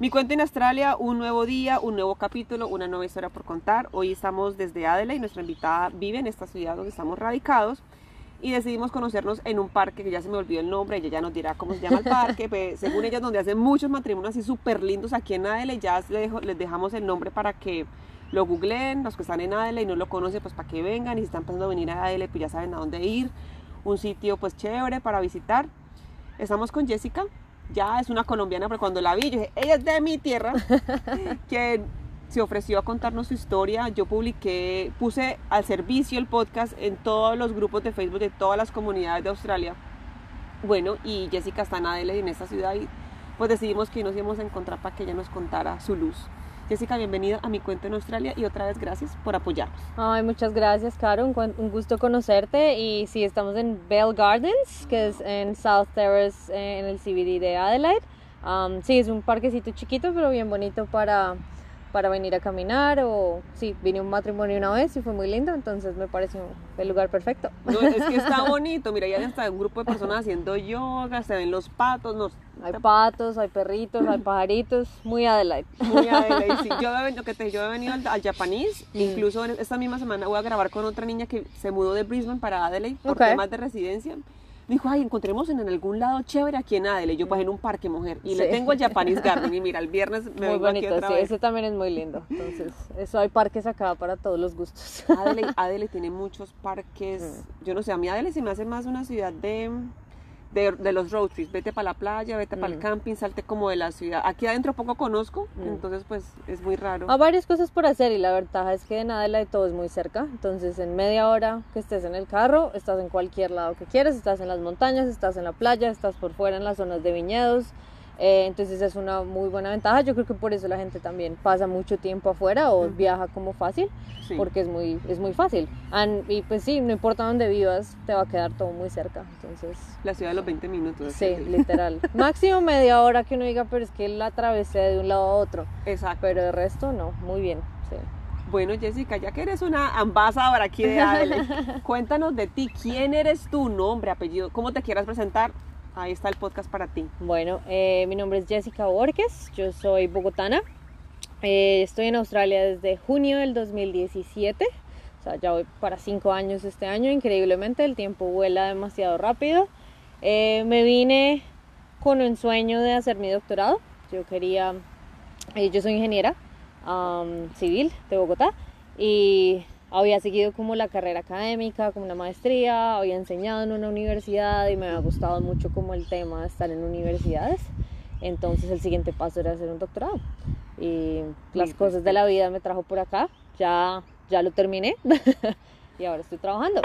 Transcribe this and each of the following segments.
Mi cuento en Australia, un nuevo día, un nuevo capítulo, una nueva historia por contar. Hoy estamos desde Adelaide, nuestra invitada vive en esta ciudad donde estamos radicados y decidimos conocernos en un parque que ya se me olvidó el nombre, ella ya nos dirá cómo se llama el parque, pues, según ella donde hacen muchos matrimonios así súper lindos aquí en Adelaide, ya les, les dejamos el nombre para que lo googleen, los que están en Adelaide y no lo conocen, pues para que vengan y si están pensando venir a Adelaide, pues ya saben a dónde ir, un sitio pues chévere para visitar. Estamos con Jessica, ya es una colombiana, pero cuando la vi, yo dije, ella es de mi tierra, que se ofreció a contarnos su historia. Yo publiqué, puse al servicio el podcast en todos los grupos de Facebook de todas las comunidades de Australia. Bueno, y Jessica está en Adelaide, en esta ciudad, y pues decidimos que nos íbamos a encontrar para que ella nos contara su luz. Jessica, bienvenida a mi cuento en Australia y otra vez gracias por apoyarnos. Ay, muchas gracias, Caro. Un, gusto conocerte. Y sí, estamos en Bell Gardens, que es en South Terrace, en el CBD de Adelaide. Um, sí, es un parquecito chiquito, pero bien bonito para para venir a caminar o sí, vine a un matrimonio una vez y fue muy lindo, entonces me pareció el lugar perfecto. No, es que está bonito, mira, ya está un grupo de personas haciendo yoga, se ven los patos, nos... Hay patos, hay perritos, hay pajaritos, muy Adelaide. Muy Adelaide, sí. Yo he, venido, que te, yo he venido al, al Japanese, mm. incluso esta misma semana voy a grabar con otra niña que se mudó de Brisbane para Adelaide por temas de residencia dijo, ay, encontremos en algún lado chévere aquí en Adele. Yo, pues en un parque, mujer. Y le tengo el Japanese Garden. Y mira, el viernes me muy bonito, aquí sí, ese también es muy lindo. Entonces, eso hay parques acá para todos los gustos. Adele, Adele tiene muchos parques. Mm. Yo no sé, a mí Adele se me hace más una ciudad de de, los road trips, vete para la playa, vete para el mm. camping, salte como de la ciudad. Aquí adentro poco conozco, mm. entonces pues es muy raro. Hay varias cosas por hacer y la ventaja es que de nada de todo es muy cerca, entonces en media hora que estés en el carro, estás en cualquier lado que quieras, estás en las montañas, estás en la playa, estás por fuera en las zonas de viñedos, eh, entonces es una muy buena ventaja. Yo creo que por eso la gente también pasa mucho tiempo afuera o viaja como fácil, porque es muy, es muy fácil. y pues sí, no importa dónde vivas, te va a quedar todo muy cerca. Entonces, la ciudad de los 20 minutos. Sí, literal. Máximo media hora que uno diga, pero es que la atravesé de un lado a otro. Exacto. Pero el resto no, muy bien. Sí. Bueno, Jessica, ya que eres una ambasadora aquí de Adele, cuéntanos de ti. ¿Quién eres tú? Nombre, apellido, cómo te quieras presentar Ahí está el podcast para ti. Bueno, eh, mi nombre es Jessica Borges, yo soy bogotana. Eh, estoy en Australia desde junio del 2017. O sea, ya voy para cinco años este año. Increíblemente, el tiempo vuela demasiado rápido. Eh, me vine con un sueño de hacer mi doctorado. Yo quería, yo soy ingeniera civil de Bogotá y había seguido como la carrera académica, como una maestría, había enseñado en una universidad y me había gustado mucho como el tema de estar en universidades. Entonces el siguiente paso era hacer un doctorado. Y las cosas de la vida me trajo por acá. Ya, ya lo terminé y ahora estoy trabajando.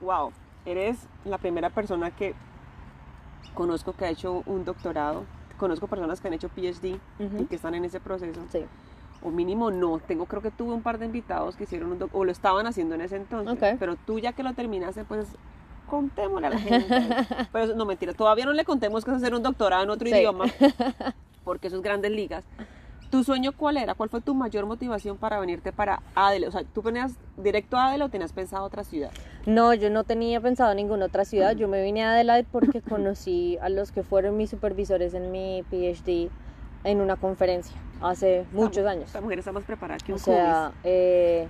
Wow, eres la primera persona que conozco que ha hecho un doctorado. Conozco personas que han hecho PhD y que están en ese proceso. Sí o mínimo no. Tengo, creo que tuve un par de invitados que hicieron un o lo estaban haciendo en ese entonces. Pero tú ya que lo terminaste, pues contémosle a la gente. pero no, mentira, todavía no le contemos que es hacer un doctorado en otro idioma, porque eso es grandes ligas. ¿Tu sueño cuál era? ¿Cuál fue tu mayor motivación para venirte para Adelaide? O sea, ¿tú venías directo a Adelaide o tenías pensado otra ciudad? No, yo no tenía pensado en ninguna otra ciudad. Yo me vine a Adelaide porque conocí a los que fueron mis supervisores en mi PhD en una conferencia hace muchos años. Esta mujer está más preparada que un O sea, eh,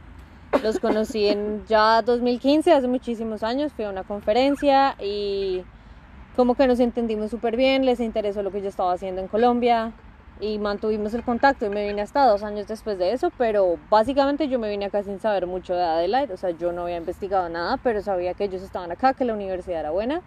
los conocí en ya 2015, hace muchísimos años, fui a una conferencia y como que nos entendimos súper bien, les interesó lo que yo estaba haciendo en Colombia y mantuvimos el contacto y me vine hasta dos años después de eso, pero básicamente yo me vine acá sin saber mucho de Adelaide, o sea, yo no había investigado nada, pero sabía que ellos estaban acá, que la universidad era buena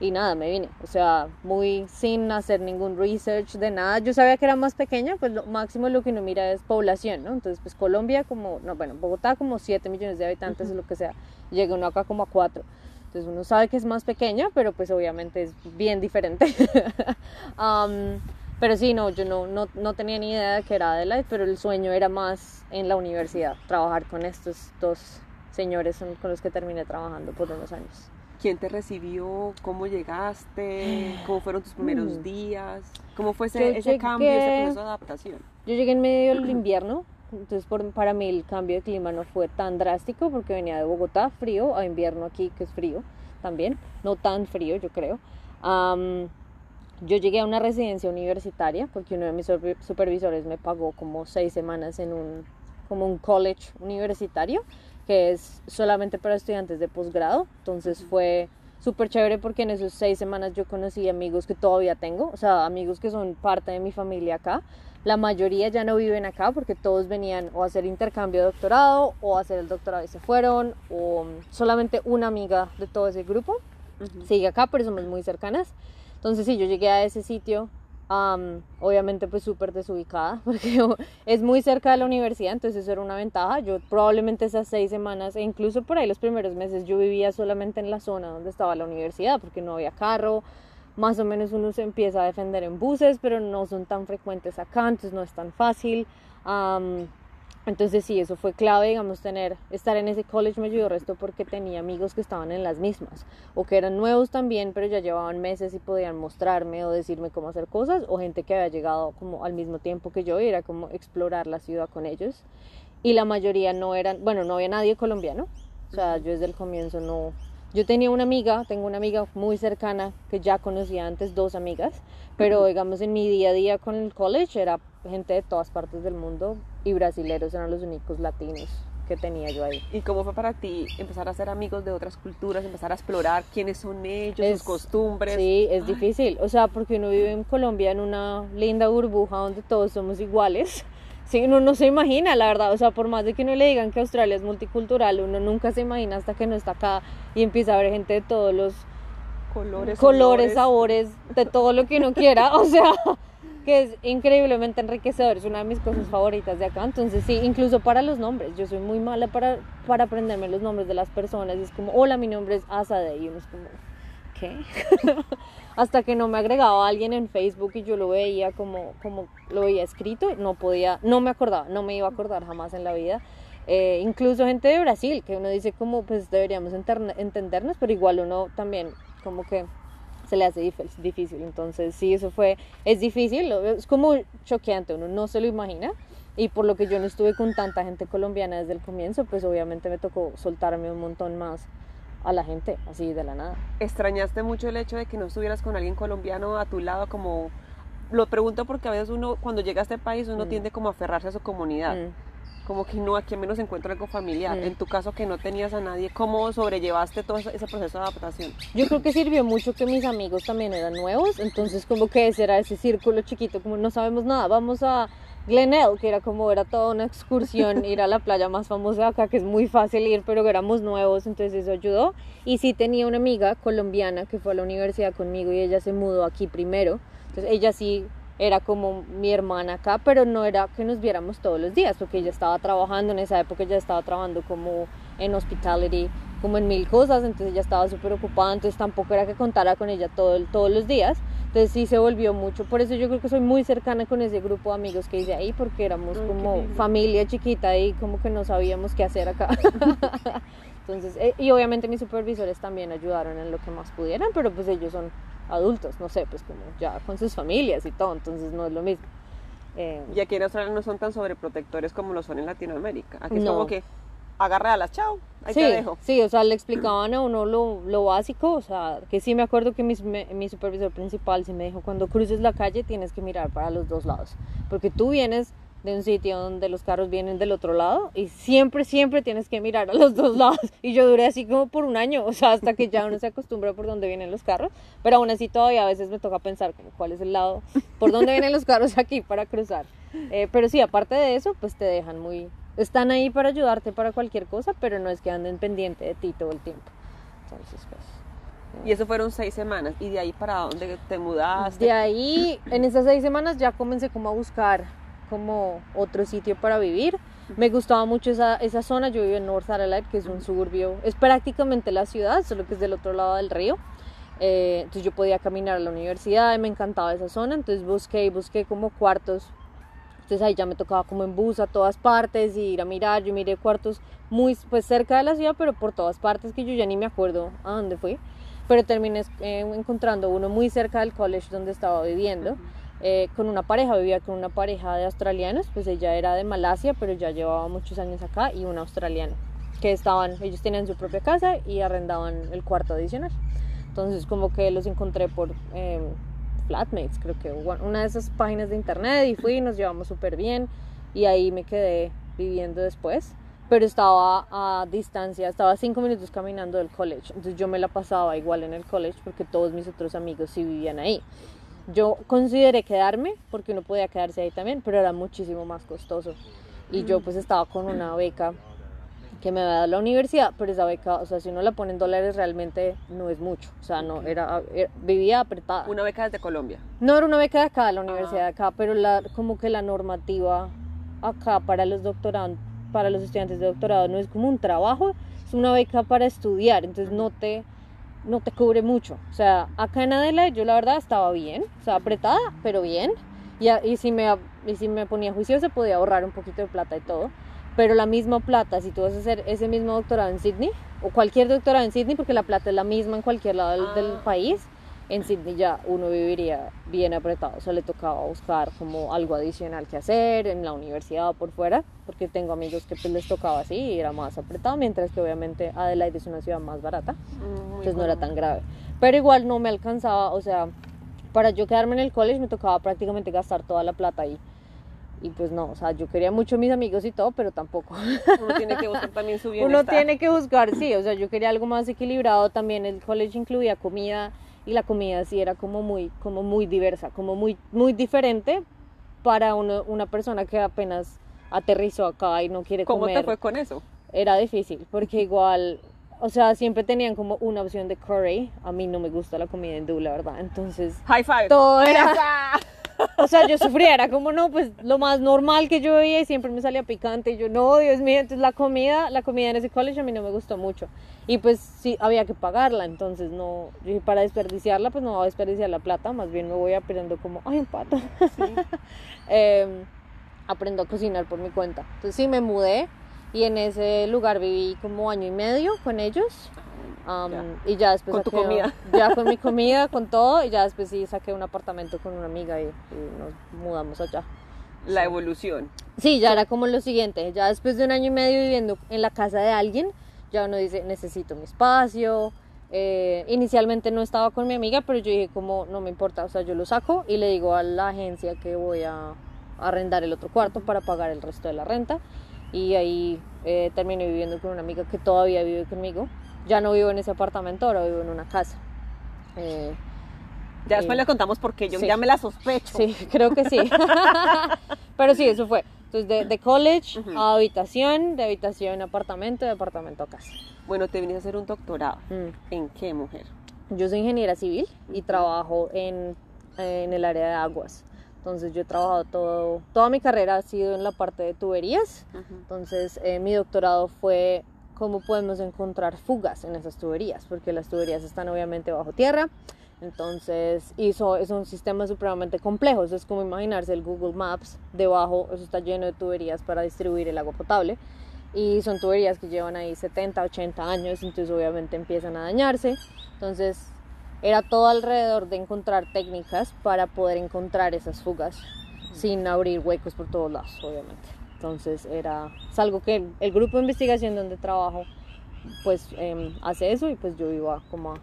y nada, me vine. O sea, muy sin hacer ningún research de nada. Yo sabía que era más pequeña, pues lo máximo lo que uno mira es población, ¿no? Entonces, pues Colombia como, no, bueno, Bogotá como 7 millones de habitantes o lo que sea. Llega uno acá como a 4. Entonces uno sabe que es más pequeña, pero pues obviamente es bien diferente. um, pero sí, no, yo no, no, no, tenía ni idea de que era Adelaide, pero el sueño era más en la universidad, trabajar con estos dos señores con los que terminé trabajando por unos años. ¿Quién te recibió? ¿Cómo llegaste? ¿Cómo fueron tus primeros mm. días? ¿Cómo fue ese, ese cambio, ese proceso de adaptación? Yo llegué en medio del invierno, entonces por, para mí el cambio de clima no fue tan drástico porque venía de Bogotá, frío, a invierno aquí que es frío también, no tan frío yo creo. yo llegué a una residencia universitaria porque uno de mis supervisores me pagó como seis semanas en un, como un college universitario que es solamente para estudiantes de posgrado. Entonces fue súper chévere porque en esas seis semanas yo conocí amigos que todavía tengo, o sea, amigos que son parte de mi familia acá. La mayoría ya no viven acá porque todos venían o a hacer intercambio de doctorado o a hacer el doctorado y se fueron, o solamente una amiga de todo ese grupo sigue acá, pero somos muy cercanas. Entonces sí, yo llegué a ese sitio obviamente pues súper desubicada porque es muy cerca de la universidad, entonces eso era una ventaja. Yo probablemente esas seis semanas e incluso por ahí los primeros meses yo vivía solamente en la zona donde estaba la universidad porque no había carro. Más o menos uno se empieza a defender en buses, pero no son tan frecuentes acá, entonces no es tan fácil. Entonces sí, eso fue clave, digamos, tener, estar en ese college me ayudó resto porque tenía amigos que estaban en las mismas o que eran nuevos también, pero ya llevaban meses y podían mostrarme o decirme cómo hacer cosas o gente que había llegado como al mismo tiempo que yo y era como explorar la ciudad con ellos. Y la mayoría no eran, bueno, no había nadie colombiano, o sea, yo desde el comienzo no, yo tenía una amiga, tengo una amiga muy cercana que ya conocía antes, dos amigas, pero digamos en mi día a día con el college era gente de todas partes del mundo y brasileros eran los únicos latinos que tenía yo ahí. ¿Y cómo fue para ti empezar a ser amigos de otras culturas, empezar a explorar quiénes son ellos, sus costumbres? Sí, es difícil, o sea, porque uno vive en Colombia en una linda burbuja donde todos somos iguales. Sí, uno no se imagina, la verdad, o sea, por más de que uno le digan que Australia es multicultural, uno nunca se imagina hasta que no está acá y empieza a ver gente de todos los colores, colores sabores, de todo lo que uno quiera, o sea, que es increíblemente enriquecedor, es una de mis cosas favoritas de acá. Entonces, sí, incluso para los nombres, yo soy muy mala para, para aprenderme los nombres de las personas. es como, hola, mi nombre es Asade. Y uno es como, Hasta que no me agregaba alguien en Facebook y yo lo veía como, como lo veía escrito, no podía, no me acordaba, no me iba a acordar jamás en la vida. Eh, incluso gente de Brasil, que uno dice como, pues deberíamos entendernos, pero igual uno también como que se le hace difícil. Entonces, sí, eso fue, es difícil, es como choqueante, uno no se lo imagina. Y por lo que yo no estuve con tanta gente colombiana desde el comienzo, pues obviamente me tocó soltarme un montón más a la gente, así de la nada. ¿Extrañaste mucho el hecho de que no estuvieras con alguien colombiano a tu lado como... Lo pregunto porque a veces uno, cuando llega a este país, uno mm. tiende como a aferrarse a su comunidad. Mm como que no, aquí al menos encuentro algo familiar. En tu caso que no tenías a nadie, ¿cómo sobrellevaste todo ese proceso de adaptación? Yo creo que sirvió mucho que mis amigos también eran nuevos, entonces como que ese era ese círculo chiquito, como no sabemos nada, vamos a Glenelg, que era como era toda una excursión, ir a la playa más famosa acá, que es muy fácil ir, pero éramos nuevos, entonces eso ayudó. Y sí tenía una amiga colombiana que fue a la universidad conmigo y ella se mudó aquí primero, entonces ella sí era como mi hermana acá, pero no era que nos viéramos todos los días, porque ella estaba trabajando, en esa época ella estaba trabajando como en hospitality, como en mil cosas, entonces ella estaba súper ocupada, entonces tampoco era que contara con ella todo, todos los días, entonces sí se volvió mucho, por eso yo creo que soy muy cercana con ese grupo de amigos que hice ahí, porque éramos como familia chiquita y como que no sabíamos qué hacer acá. entonces, eh, y obviamente mis supervisores también ayudaron en lo que más pudieran, pero pues ellos son adultos, no sé, pues como ya con sus familias y todo, entonces no es lo mismo. Eh, y aquí en Australia no son tan sobreprotectores como lo son en Latinoamérica. Aquí es como que agarre a las chao, ahí sí, te dejo. Sí, o sea, le explicaban a uno lo, lo básico, o sea, que sí me acuerdo que mi, mi supervisor principal sí me dijo, cuando cruces la calle tienes que mirar para los dos lados, porque tú vienes de un sitio donde los carros vienen del otro lado y siempre, siempre tienes que mirar a los dos lados. Y yo duré así como por un año, o sea, hasta que ya uno se acostumbra por dónde vienen los carros, pero aún así todavía a veces me toca pensar como cuál es el lado, por dónde vienen los carros aquí para cruzar. Eh, pero sí, aparte de eso, pues te dejan muy... Están ahí para ayudarte para cualquier cosa, pero no es que anden pendiente de ti todo el tiempo. Entonces, pues... Y eso fueron seis semanas. ¿Y de ahí para dónde te mudaste? De ahí, en esas seis semanas ya comencé como a buscar como otro sitio para vivir. Me gustaba mucho esa, esa zona, yo vivo en North Adelaide, que es un suburbio, es prácticamente la ciudad, solo que es del otro lado del río. Eh, entonces yo podía caminar a la universidad y me encantaba esa zona, entonces busqué y busqué como cuartos. Entonces ahí ya me tocaba como en bus a todas partes y ir a mirar, yo miré cuartos muy pues cerca de la ciudad, pero por todas partes que yo ya ni me acuerdo a dónde fui. Pero terminé eh, encontrando uno muy cerca del college donde estaba viviendo. Eh, con una pareja, vivía con una pareja de australianos, pues ella era de Malasia, pero ya llevaba muchos años acá, y un australiano, que estaban, ellos tenían su propia casa y arrendaban el cuarto adicional. Entonces como que los encontré por eh, Flatmates, creo que una de esas páginas de internet, y fui, nos llevamos súper bien, y ahí me quedé viviendo después pero estaba a distancia, estaba cinco minutos caminando del college, entonces yo me la pasaba igual en el college porque todos mis otros amigos sí vivían ahí. Yo consideré quedarme porque uno podía quedarse ahí también, pero era muchísimo más costoso. Y yo pues estaba con una beca que me había dado la universidad, pero esa beca, o sea, si uno la pone en dólares realmente no es mucho, o sea, no, era, vivía apretada. ¿Una beca desde Colombia? No, era una beca de acá, de la universidad de acá, pero la, como que la normativa acá para los doctorandos, para los estudiantes de doctorado no es como un trabajo, es una beca para estudiar, entonces no te no te cubre mucho. O sea, acá en Adela yo la verdad estaba bien, o sea, apretada, pero bien. Y, y, si me, y si me ponía juiciosa podía ahorrar un poquito de plata y todo. Pero la misma plata, si tú vas a hacer ese mismo doctorado en Sydney, o cualquier doctorado en Sydney, porque la plata es la misma en cualquier lado del, ah. país, en Sydney ya uno viviría bien apretado. O sea, le tocaba buscar como algo adicional que hacer en la universidad o por fuera, porque tengo amigos que pues les tocaba así y era más apretado, mientras que obviamente Adelaide es una ciudad más barata, mm, entonces no era tan grave. Pero igual no me alcanzaba, o sea, para yo quedarme en el college me tocaba prácticamente gastar toda la plata ahí. Y pues no, o sea, yo quería mucho a mis amigos y todo, pero tampoco. Uno tiene que buscar también su bienestar. Uno tiene que buscar, sí, o sea, yo quería algo más equilibrado. También el college incluía comida y la comida sí era como muy, como muy diversa, como muy, muy diferente para una persona que apenas aterrizó acá y no quiere comer. ¿Cómo te fue con eso? Era difícil, porque igual, o sea, siempre tenían como una opción de curry. A mí no me gusta la comida hindú, la verdad. Entonces, high five. Todo era o sea, yo sufría, era como, no, pues lo más normal que yo veía y siempre me salía picante y yo, no, Dios mío, entonces la comida, la comida en ese college a mí no me gustó mucho. Y pues sí, había que pagarla, entonces no, yo para desperdiciarla, pues no voy a desperdiciar la plata, más bien me voy aprendiendo como, ay, un pato, em, aprendo a cocinar por mi cuenta, entonces sí, me mudé y en ese lugar viví como año y medio con ellos y ya después con tu comida. ya con mi comida con todo y ya después sí saqué un apartamento con una amiga y, nos mudamos allá. La evolución. Sí ya era como lo siguiente ya después de un año y medio viviendo en la casa de alguien ya uno dice necesito mi espacio. Eh, inicialmente no estaba con mi amiga pero yo dije como no me importa o sea yo lo saco y le digo a la agencia que voy a arrendar el otro cuarto para pagar el resto de la renta. Y ahí eh, terminé viviendo con una amiga que todavía vive conmigo ya no vivo en ese apartamento, ahora vivo en una casa. Eh, ya después le contamos por qué, yo ya me la sospecho. Sí, creo que sí. Pero sí, eso fue. Entonces, de, college a habitación, de habitación a apartamento, de apartamento a casa. Bueno, te viniste a hacer un doctorado. Mm. ¿En qué, mujer? Yo soy ingeniera civil y trabajo en, en, el área de aguas. Entonces, yo he trabajado todo, toda mi carrera ha sido en la parte de tuberías. Entonces, eh, mi doctorado fue cómo podemos encontrar fugas en esas tuberías, porque las tuberías están obviamente bajo tierra. Entonces, eso es un sistema supremamente complejo. es como imaginarse el Google Maps. Debajo, eso está lleno de tuberías para distribuir el agua potable. Y son tuberías que llevan ahí 70, 80 años. Entonces, obviamente, empiezan a dañarse. Entonces, era todo alrededor de encontrar técnicas para poder encontrar esas fugas sin abrir huecos por todos lados, obviamente. Entonces era, es algo que el, grupo de investigación donde trabajo pues em, hace eso y pues yo iba como a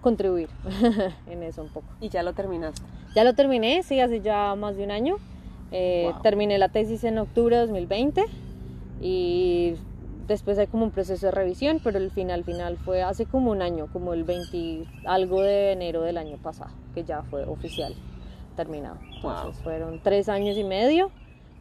contribuir en eso un poco. ¿Y ya lo terminaste? Ya lo terminé, sí, hace ya más de un año. Eh, terminé la tesis en octubre de 2020 y después hay como un proceso de revisión, pero el final final fue hace como un año, como el 20 algo de enero del año pasado, que ya fue oficial terminado. Entonces fueron tres años y medio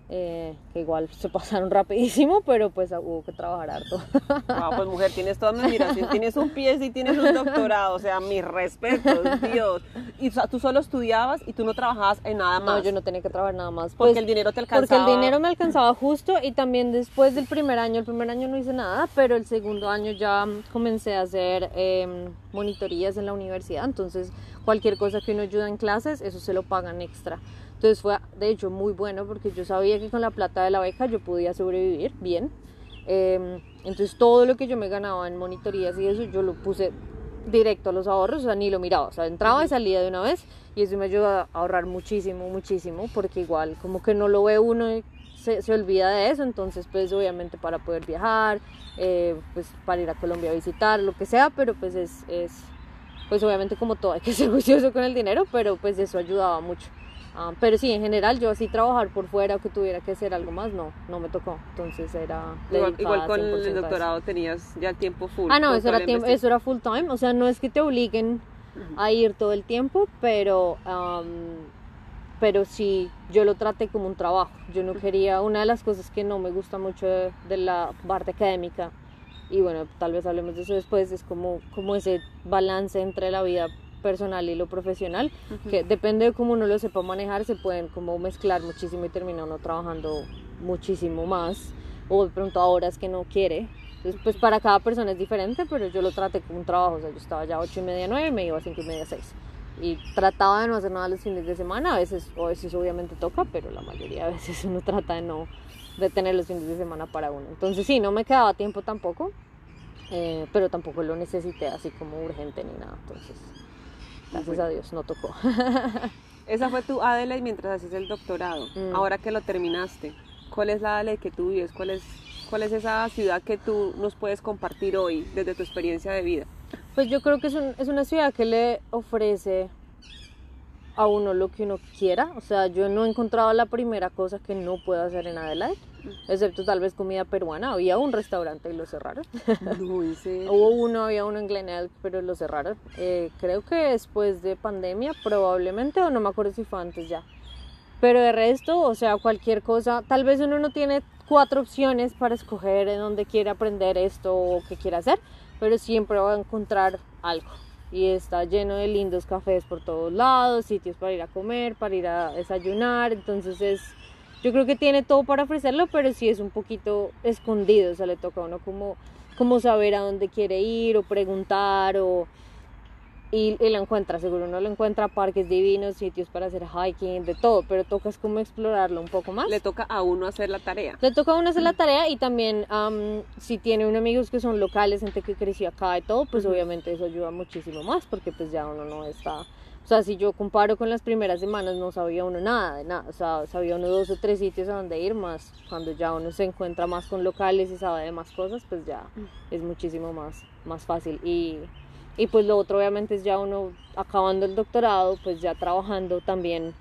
eh, que igual se pasaron rapidísimo, pero pues hubo que trabajar harto. Wow, pues mujer, tienes toda mi admiración, tienes un pie y tienes un doctorado, o sea, mis respetos, Dios. Y tú solo estudiabas y tú no trabajabas en nada más. No, yo no tenía que trabajar nada más. Porque pues, el dinero te alcanzaba. Porque el dinero me alcanzaba justo y también después del primer año, el primer año no hice nada, pero el segundo año ya comencé a hacer em, monitorías en la universidad, entonces cualquier cosa que uno ayuda en clases, eso se lo pagan extra. Entonces fue de hecho muy bueno porque yo sabía que con la plata de la beca yo podía sobrevivir bien. Em, entonces todo lo que yo me ganaba en monitorías y eso yo lo puse directo a los ahorros, o sea, ni lo miraba, o sea, entraba y salía de una vez y eso me ayudó a ahorrar muchísimo, muchísimo, porque igual como que no lo ve uno y se, se olvida de eso, entonces pues obviamente para poder viajar, eh, pues para ir a Colombia a visitar, lo que sea, pero pues es, es, pues obviamente como todo hay que ser juicioso con el dinero, pero pues eso ayudaba mucho. Ah, pero sí, en general yo así trabajar por fuera o que tuviera que hacer algo más, no, no me tocó. Entonces era... Igual, con el doctorado tenías ya tiempo full. Ah, no, eso era, tiempo, eso era full time. O sea, no es que te obliguen a ir todo el tiempo, pero, pero sí, yo lo traté como un trabajo. Yo no quería, una de las cosas que no me gusta mucho de, la parte académica, y bueno, tal vez hablemos de eso después, es como, como ese balance entre la vida personal y lo profesional, que depende de cómo uno lo sepa manejar, se pueden como mezclar muchísimo y termina uno trabajando muchísimo más, o de pronto a horas que no quiere. Entonces, pues para cada persona es diferente, pero yo lo traté como un trabajo, o sea, yo estaba ya 8 y media, 9, me iba a 5 y media, 6. Y trataba de no hacer nada los fines de semana, a veces, o a veces obviamente toca, pero la mayoría de veces uno trata de no de tener los fines de semana para uno. Entonces sí, no me quedaba tiempo tampoco, eh, pero tampoco lo necesité así como urgente ni nada. Entonces Gracias a Dios, no tocó. Esa fue tu Adelaide mientras hacías el doctorado. Mm. Ahora que lo terminaste, ¿cuál es la Adelaide que tú vives? ¿Cuál es, ¿Cuál es esa ciudad que tú nos puedes compartir hoy desde tu experiencia de vida? Pues yo creo que es, es una ciudad que le ofrece a uno lo que uno quiera. O sea, yo no he encontrado la primera cosa que no puedo hacer en Adelaide, excepto tal vez comida peruana. Había un restaurante y lo cerraron. Hubo uno, había uno en Glen pero lo cerraron. Eh, creo que después de pandemia, probablemente, o no me acuerdo si fue antes ya. Pero de resto, o sea, cualquier cosa, tal vez uno no tiene cuatro opciones para escoger en dónde quiere aprender esto o qué quiere hacer, pero siempre va a encontrar algo y está lleno de lindos cafés por todos lados, sitios para ir a comer, para ir a desayunar, entonces es, yo creo que tiene todo para ofrecerlo, pero sí es un poquito escondido, o sea, le toca a uno como, como saber a dónde quiere ir o preguntar o y, lo encuentra, seguro uno lo encuentra parques divinos, sitios para hacer hiking, de todo, pero toca es como explorarlo un poco más. Le toca a uno hacer la tarea. Le toca a uno hacer la tarea y también si tiene unos amigos que son locales, gente que creció acá y todo, pues obviamente eso ayuda muchísimo más porque pues ya uno no está... O sea, si yo comparo con las primeras semanas no sabía uno nada de nada, o sea, sabía uno dos o tres sitios a donde ir más, cuando ya uno se encuentra más con locales y sabe de más cosas, pues ya es muchísimo más, más fácil y y pues lo otro obviamente es ya uno acabando el doctorado, pues ya trabajando también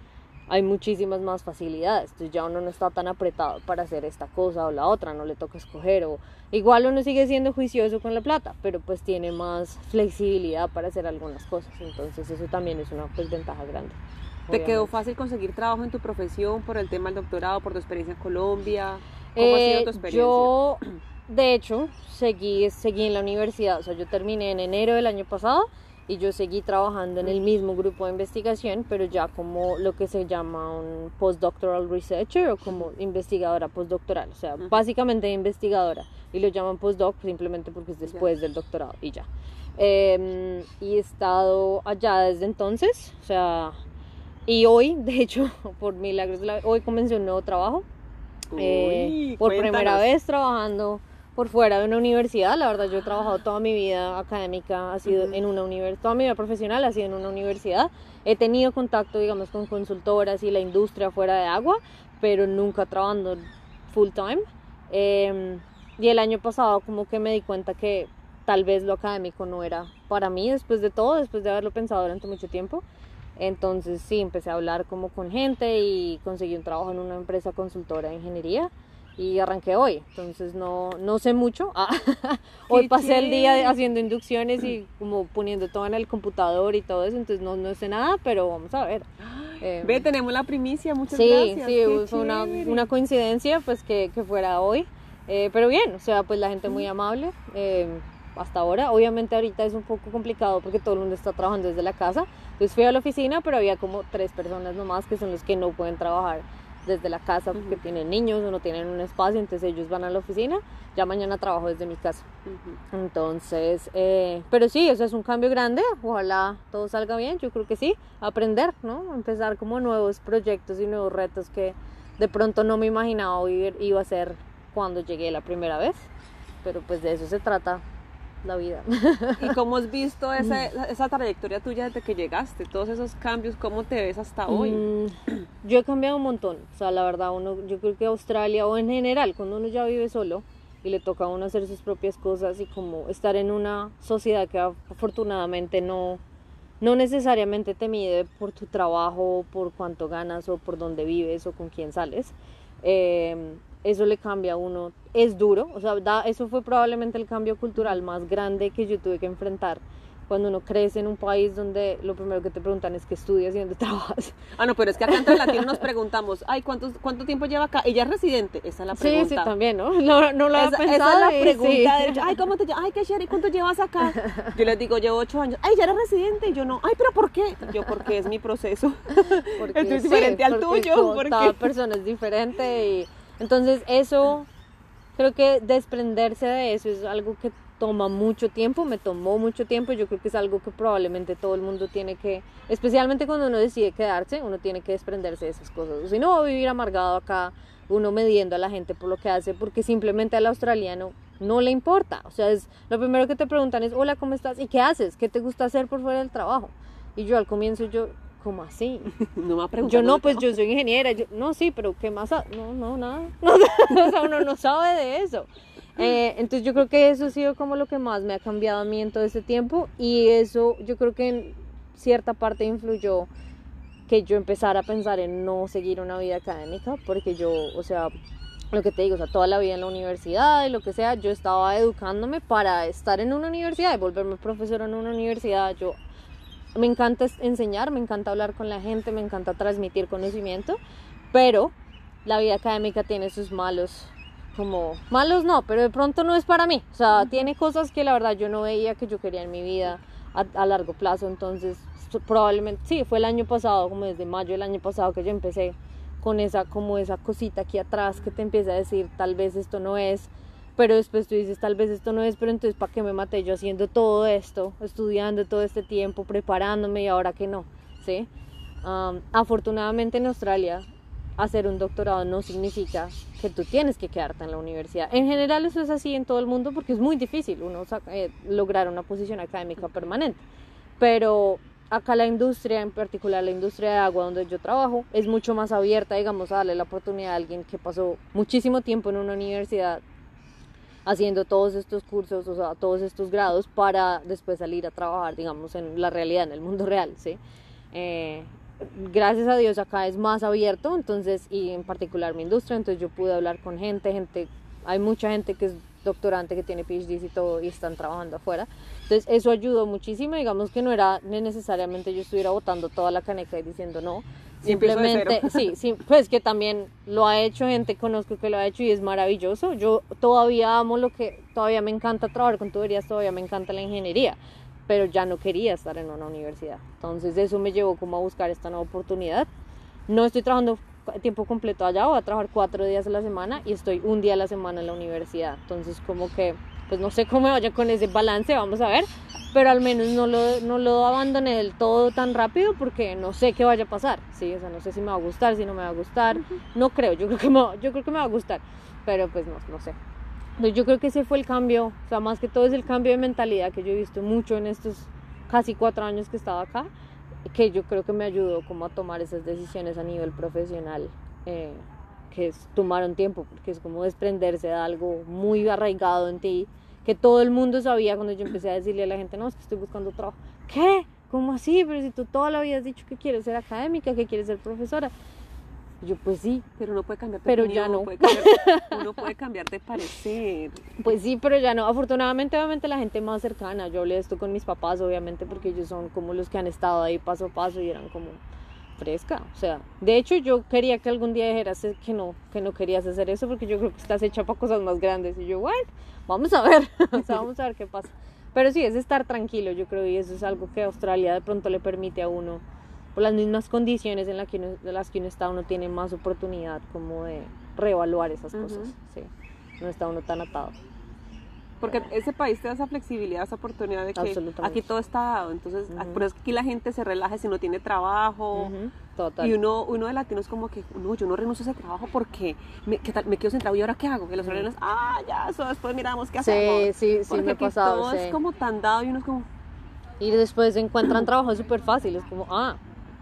hay muchísimas más facilidades, entonces ya uno no está tan apretado para hacer esta cosa o la otra, no le toca escoger o igual uno sigue siendo juicioso con la plata, pero pues tiene más flexibilidad para hacer algunas cosas, entonces eso también es una pues, ventaja grande. ¿Te quedó fácil conseguir trabajo en tu profesión por el tema del doctorado, por tu experiencia en Colombia? ¿Cómo ha sido tu eh, experiencia? Yo de hecho, seguí, seguí en la universidad, o sea, yo terminé en enero del año pasado y yo seguí trabajando en el mismo grupo de investigación, pero ya como lo que se llama un postdoctoral researcher o como investigadora postdoctoral, o sea, básicamente investigadora y lo llaman postdoc simplemente porque es después del doctorado y ya. Em, y he estado allá desde entonces, o sea, y hoy, de hecho, por milagros, hoy comencé un nuevo trabajo. Eh, por primera vez trabajando por fuera de una universidad. La verdad, yo he trabajado toda mi vida académica, ha sido en una universidad, toda mi vida profesional ha sido en una universidad. He tenido contacto, digamos, con consultoras y la industria fuera de agua, pero nunca trabajando full time. Em, y el año pasado como que me di cuenta que tal vez lo académico no era para mí después de todo, después de haberlo pensado durante mucho tiempo. Entonces sí, empecé a hablar como con gente y conseguí un trabajo en una empresa consultora de ingeniería y arranqué hoy, entonces no, no sé mucho. Ah, hoy pasé el día haciendo inducciones y como poniendo todo en el computador y todo eso, entonces no, no sé nada, pero vamos a ver. Eh, Ve, tenemos la primicia, muchas sí, gracias. Sí, fue una, una, coincidencia pues que, que fuera hoy, eh, pero bien, o sea, pues la gente muy amable. Eh, hasta ahora. Obviamente ahorita es un poco complicado porque todo el mundo está trabajando desde la casa. Entonces fui a la oficina, pero había como tres personas nomás que son los que no pueden trabajar desde la casa porque tienen niños o no tienen un espacio, entonces ellos van a la oficina, ya mañana trabajo desde mi casa. Entonces, eh, pero sí, eso es un cambio grande, ojalá todo salga bien, yo creo que sí, aprender, ¿no? Empezar como nuevos proyectos y nuevos retos que de pronto no me imaginaba iba a ser cuando llegué la primera vez, pero pues de eso se trata la vida. ¿Y cómo has visto esa, esa trayectoria tuya desde que llegaste? Todos esos cambios, ¿cómo te ves hasta hoy? Mm, yo he cambiado un montón. O sea, la verdad, uno, yo creo que Australia o en general, cuando uno ya vive solo y le toca a uno hacer sus propias cosas y como estar en una sociedad que afortunadamente no, no necesariamente te mide por tu trabajo, por cuánto ganas o por dónde vives o con quién sales. Eh, eso le cambia a uno. Es duro, o sea, eso fue probablemente el cambio cultural más grande que yo tuve que enfrentar cuando uno crece en un país donde lo primero que te preguntan es qué estudias y dónde trabajas. Ah, no, pero es que acá entre latinos nos preguntamos, ay, ¿cuánto, ¿cuánto tiempo lleva acá? ¿Ella es residente? Esa es la pregunta. Sí, sí, también, ¿no? No, no lo esa, pensado. Esa es la pregunta. De, ay, ¿cómo te Ay, qué chévere, ¿cuánto llevas acá? Yo les digo, llevo ocho años. Ay, ¿ya eres residente? Y yo no. Ay, ¿pero por qué? Yo, porque es mi proceso. Porque, es diferente al tuyo. Porque cada persona es diferente y entonces eso, creo que desprenderse de eso es algo que toma mucho tiempo, me tomó mucho tiempo, yo creo que es algo que probablemente todo el mundo tiene que, especialmente cuando uno decide quedarse, uno tiene que desprenderse de esas cosas. Si no va a vivir amargado acá, uno mediendo a la gente por lo que hace, porque simplemente al australiano no le importa. O sea, es lo primero que te preguntan es, hola, ¿cómo estás? ¿Y qué haces? ¿Qué te gusta hacer por fuera del trabajo? Y yo al comienzo yo, ¿Cómo así? No me ha Yo no, pues yo soy ingeniera. no, sí, pero ¿qué más? No, no, nada. o sea, uno no sabe de eso. Eh, entonces yo creo que eso ha sido como lo que más me ha cambiado a mí en todo este tiempo y eso yo creo que en cierta parte influyó que yo empezara a pensar en no seguir una vida académica porque yo, o sea, lo que te digo, o sea, toda la vida en la universidad y lo que sea, yo estaba educándome para estar en una universidad y volverme profesor en una universidad. Yo me encanta enseñar, me encanta hablar con la gente, me encanta transmitir conocimiento, pero la vida académica tiene sus malos, como malos no, pero de pronto no es para mí. O sea, tiene cosas que la verdad yo no veía que yo quería en mi vida a, largo plazo. Entonces, probablemente, sí, fue el año pasado, como desde mayo del año pasado que yo empecé con esa, como esa cosita aquí atrás que te empieza a decir, tal vez esto no es pero después tú dices, tal vez esto no es, pero entonces ¿para qué me maté yo haciendo todo esto, estudiando todo este tiempo, preparándome y ahora que no? ¿Sí? afortunadamente en Australia hacer un doctorado no significa que tú tienes que quedarte en la universidad. En general eso es así en todo el mundo porque es muy difícil uno eh, lograr una posición académica permanente. Pero acá la industria, en particular la industria de agua donde yo trabajo, es mucho más abierta, digamos, a darle la oportunidad a alguien que pasó muchísimo tiempo en una universidad haciendo todos estos cursos, o sea, todos estos grados para después salir a trabajar, digamos, en la realidad, en el mundo real, ¿sí? Eh, gracias a Dios acá es más abierto, entonces, y en particular mi industria, entonces yo pude hablar con gente, gente, hay mucha gente que es doctorante, que tiene PhDs y todo, y están trabajando afuera. Entonces, eso ayudó muchísimo, digamos que no era necesariamente yo estuviera botando toda la caneca y diciendo no, Simplemente, sí, sí, pues que también lo ha hecho gente, conozco que lo ha hecho y es maravilloso. Yo todavía amo lo que, todavía me encanta trabajar con tuberías, todavía me encanta la ingeniería, pero ya no quería estar en una universidad. Entonces eso me llevó como a buscar esta nueva oportunidad. No estoy trabajando tiempo completo allá, voy a trabajar cuatro días a la semana y estoy un día a la semana en la universidad. Entonces como que, pues no sé cómo me vaya con ese balance, vamos a ver. Pero al menos no lo, no lo abandoné del todo tan rápido porque no sé qué vaya a pasar, sí, o sea, no sé si me va a gustar, si no me va a gustar, no creo, yo creo que me, yo creo que me va a gustar, pero pues no, no sé. yo creo que ese fue el cambio, o sea, más que todo es el cambio de mentalidad que yo he visto mucho en estos casi cuatro años que estaba acá, que yo creo que me ayudó como a tomar esas decisiones a nivel profesional, eh, que es, tomaron tiempo, porque es como desprenderse de algo muy arraigado en ti, que todo el mundo sabía cuando yo empecé a decirle a la gente, no, es que estoy buscando trabajo. ¿Qué? ¿Cómo así? Pero si tú toda la vida has dicho que quieres ser académica, que quieres ser profesora. Yo, pues sí. Pero uno puede cambiar de Pero opinión, ya no. puede cambiar- uno puede cambiar de parecer. Pues sí, pero ya no. Afortunadamente, obviamente, la gente más cercana. Yo hablé de esto con mis papás, obviamente, porque ellos son como los que han estado ahí paso a paso y eran como fresca. O sea, de hecho, yo quería que algún día dijeras que no, que no querías hacer eso, porque yo creo que estás hecha para cosas más grandes. Y yo, bueno, vamos a ver. o sea, vamos a ver qué pasa. Pero sí, es estar tranquilo, yo creo, y eso es algo que Australia de pronto le permite a uno, por las mismas condiciones en las que uno, de las que uno está, uno tiene más oportunidad como de reevaluar esas cosas. Ujú. Sí, no está uno tan atado. Porque ese país te da esa flexibilidad, esa oportunidad de que aquí todo está dado. Entonces, Ujú. por eso es que aquí la gente se relaja si no tiene trabajo. Total. Y uno, uno de latino es como que, no, yo no renuncio a ese trabajo porque me, ¿qué tal? me quedo sin trabajo y ahora qué hago. Y los australianos, ah, ya, eso después miramos qué Sí, hacemos. sí, sí, Porque me ha aquí pasado. todo sí. es como tan dado y uno es como, Y después encuentran trabajo súper fácil. Es como, ah,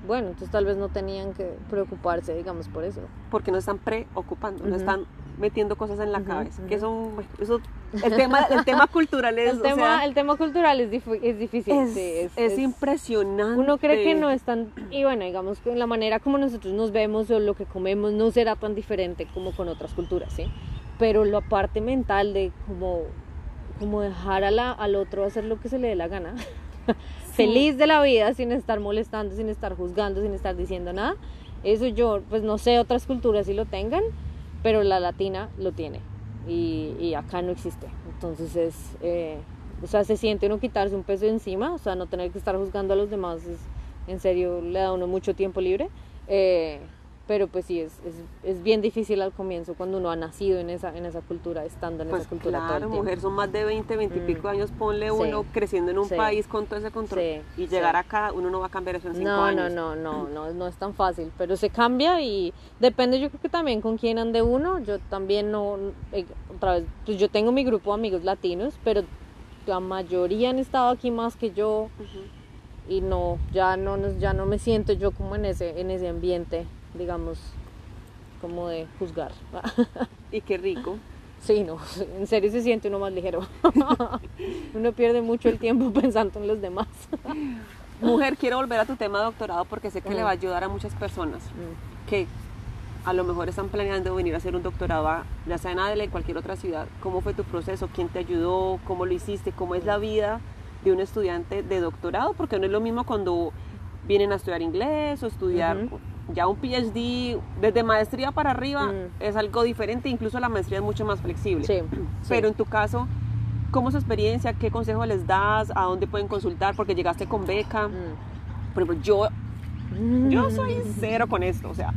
bueno, entonces tal vez no tenían que preocuparse, digamos, por eso. porque no están preocupando, no están metiendo cosas en la Ujú, cabeza. ujú. Que eso, bueno, eso, el tema, el tema cultural es, El tema, sea, el tema cultural es, difu- es difícil. es, sí, es, es es- impresionante. Uno cree que no es tan... Y bueno, digamos que la manera como nosotros nos vemos o lo que comemos no será tan diferente como con otras culturas, ¿sí? Pero la parte mental de como, como dejar a la, al otro hacer lo que se le dé la gana. Feliz de la vida sin estar molestando, sin estar juzgando, sin estar diciendo nada. Eso yo, pues no sé otras culturas si lo tengan, pero la latina lo tiene. Y, acá no existe. Entonces es... eh, o sea, se siente uno quitarse un peso encima, o sea, no tener que estar juzgando a los demás, es, en serio, le da uno mucho tiempo libre. Eh, pero pues sí, es, es, es bien difícil al comienzo cuando uno ha nacido en esa, en esa cultura, estando en Pues esa cultura todo el claro, tiempo. mujer, son más de 20, 20 y Mm. pico años, ponle Sí. uno creciendo en un Sí. país con todo ese control Sí, y llegar acá, uno no va a cambiar eso en 5 No, años. no, no, no, no, no es tan fácil, pero se cambia y depende yo creo que también con quién ande uno, yo también no, eh, otra vez, pues yo tengo mi grupo de amigos latinos, pero la mayoría han estado aquí más que yo y no, ya no, ya no me siento yo como en ese, en ese ambiente, digamos, como de juzgar. Y qué rico. Sí, no, en serio se siente uno más ligero. uno pierde mucho el tiempo pensando en los demás. Mujer, quiero volver a tu tema de doctorado porque sé que le va a ayudar a muchas personas Mm. que a lo mejor están planeando venir a hacer un doctorado, a- ya sea en Adela, en cualquier otra ciudad. ¿Cómo fue tu proceso? ¿Quién te ayudó? ¿Cómo lo hiciste? ¿Cómo es la vida de un estudiante de doctorado? Porque no es lo mismo cuando vienen a estudiar inglés o estudiar. Ya un PhD, desde maestría para arriba Mm. es algo diferente, incluso la maestría es mucho más flexible. Sí, Pero en tu caso, ¿cómo es su experiencia? ¿Qué consejo les das? ¿A dónde pueden consultar? Porque llegaste con beca. Por ejemplo, yo Mm. yo soy cero con esto, o sea,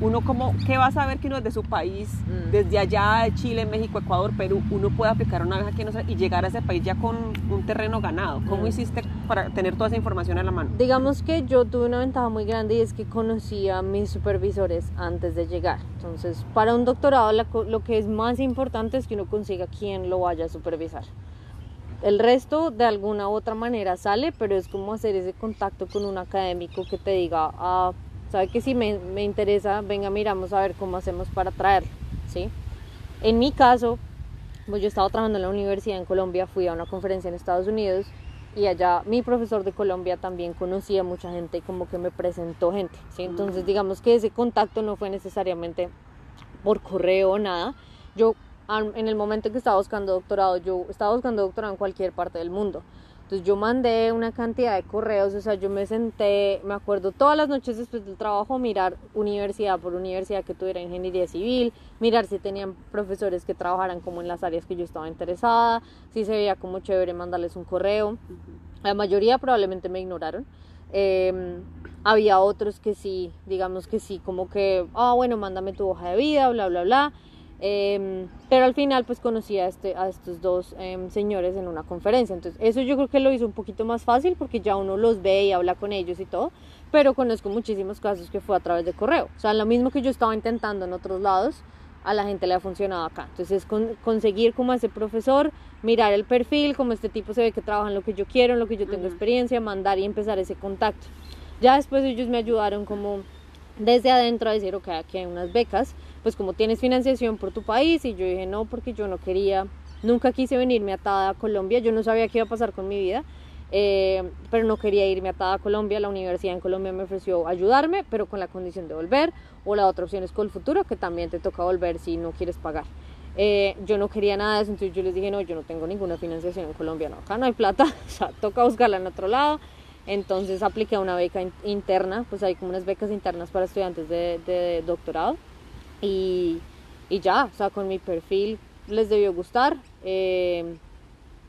uno como, ¿qué va a saber que uno desde su país, Mm. desde allá, de Chile, México, Ecuador, Perú, uno puede aplicar una vez aquí no y llegar a ese país ya con un terreno ganado? ¿Cómo Mm. hiciste para tener toda esa información a la mano? Digamos que yo tuve una ventaja muy grande y es que conocí a mis supervisores antes de llegar. Entonces, para un doctorado la lo que es más importante es que uno consiga quien lo vaya a supervisar. El resto de alguna u otra manera sale, pero es como hacer ese contacto con un académico que te diga, ah, sabe que si me, me interesa, venga, miramos a ver cómo hacemos para traerlo, ¿sí? En mi caso, pues yo estaba trabajando en la universidad en Colombia, fui a una conferencia en Estados Unidos y allá mi profesor de Colombia también conocía mucha gente y como que me presentó gente, ¿sí? Entonces digamos que ese contacto no fue necesariamente por correo o nada. Yo en el momento en que estaba buscando doctorado, yo estaba buscando doctorado en cualquier parte del mundo. Entonces yo mandé una cantidad de correos, o sea, yo me senté, me acuerdo todas las noches después del trabajo, mirar universidad por universidad que tuviera ingeniería civil, mirar si tenían profesores que trabajaran como en las áreas que yo estaba interesada, si se veía como chévere mandarles un correo. La mayoría probablemente me ignoraron. Eh, había otros que sí, digamos que sí, como que, ah, bueno, mándame tu hoja de vida, bla, bla, bla. Eh, pero al final pues conocí a, este, a estos dos eh, señores en una conferencia. Entonces eso yo creo que lo hizo un poquito más fácil porque ya uno los ve y habla con ellos y todo. Pero conozco muchísimos casos que fue a través de correo. O sea, lo mismo que yo estaba intentando en otros lados, a la gente le ha funcionado acá. Entonces es con- conseguir como a ese profesor, mirar el perfil, como este tipo se ve que trabaja en lo que yo quiero, en lo que yo tengo Ujú. experiencia, mandar y empezar ese contacto. Ya después ellos me ayudaron como desde adentro a decir, ok, aquí hay unas becas, pues como tienes financiación por tu país y yo dije, no, porque yo no quería, nunca quise venirme atada a Colombia, yo no sabía qué iba a pasar con mi vida eh, pero no quería irme atada a Colombia. La universidad en Colombia me ofreció ayudarme, pero con la condición de volver. O la otra opción es con el futuro, que también te toca volver si no quieres pagar. Eh, yo no quería nada de eso, entonces yo les dije, no, yo no tengo ninguna financiación en Colombia, no, acá no hay plata, o sea, toca buscarla en otro lado. Entonces apliqué una beca interna, pues hay como unas becas internas para estudiantes de doctorado. Y, y, ya, o sea, con mi perfil les debió gustar. Eh,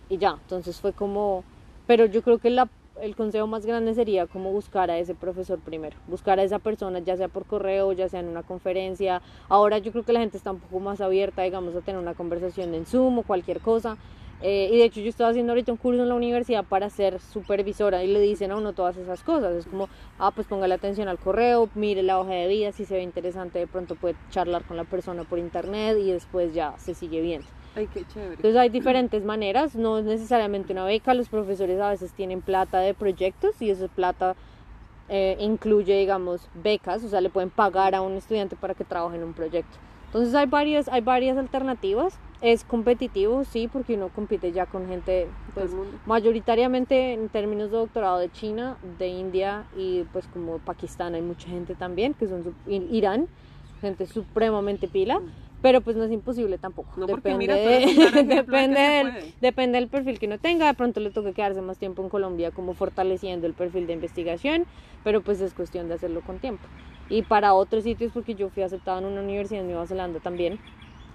y ya, entonces fue como pero yo creo que la, el consejo más grande sería como buscar a ese profesor primero, buscar a esa persona, ya sea por correo, ya sea en una conferencia. Ahora yo creo que la gente está un poco más abierta, digamos, a tener una conversación en Zoom o cualquier cosa. Eh, y de hecho yo estoy haciendo ahorita un curso en la universidad para ser supervisora y le dicen a uno todas esas cosas. Es como, ah, pues póngale atención al correo, mire la hoja de vida, si se ve interesante de pronto puede charlar con la persona por internet y después ya se sigue viendo. Ay, qué chévere. Entonces hay diferentes maneras, no es necesariamente una beca, los profesores a veces tienen plata de proyectos y esa plata eh, incluye, digamos, becas, o sea, le pueden pagar a un estudiante para que trabaje en un proyecto. Entonces hay varias, hay varias alternativas. Es competitivo, sí, porque uno compite ya con gente, pues, mayoritariamente en términos de doctorado de China, de India y pues como Pakistán hay mucha gente también, que son Irán, gente supremamente pila. Mm pero pues no es imposible tampoco. No, depende, depende, del, depende del perfil que uno tenga, de pronto le toca quedarse más tiempo en Colombia como fortaleciendo el perfil de investigación, pero pues es cuestión de hacerlo con tiempo. Y para otros sitios, porque yo fui aceptada en una universidad en Nueva Zelanda también,